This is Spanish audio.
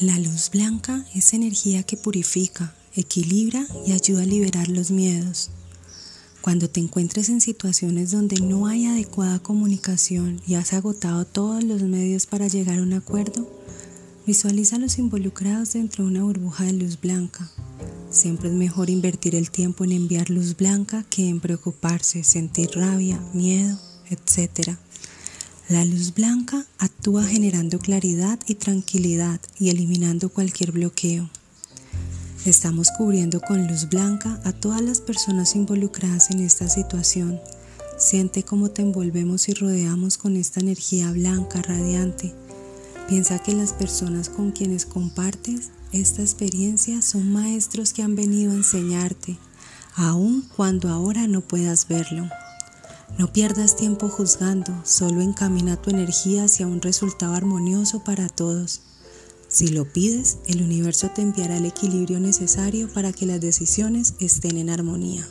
La luz blanca es energía que purifica, equilibra y ayuda a liberar los miedos. Cuando te encuentres en situaciones donde no hay adecuada comunicación y has agotado todos los medios para llegar a un acuerdo, visualiza a los involucrados dentro de una burbuja de luz blanca. Siempre es mejor invertir el tiempo en enviar luz blanca que en preocuparse, sentir rabia, miedo, etc. La luz blanca actúa generando claridad y tranquilidad y eliminando cualquier bloqueo. Estamos cubriendo con luz blanca a todas las personas involucradas en esta situación. Siente cómo te envolvemos y rodeamos con esta energía blanca radiante. Piensa que las personas con quienes compartes esta experiencia son maestros que han venido a enseñarte, aun cuando ahora no puedas verlo. No pierdas tiempo juzgando, solo encamina tu energía hacia un resultado armonioso para todos. Si lo pides, el universo te enviará el equilibrio necesario para que las decisiones estén en armonía.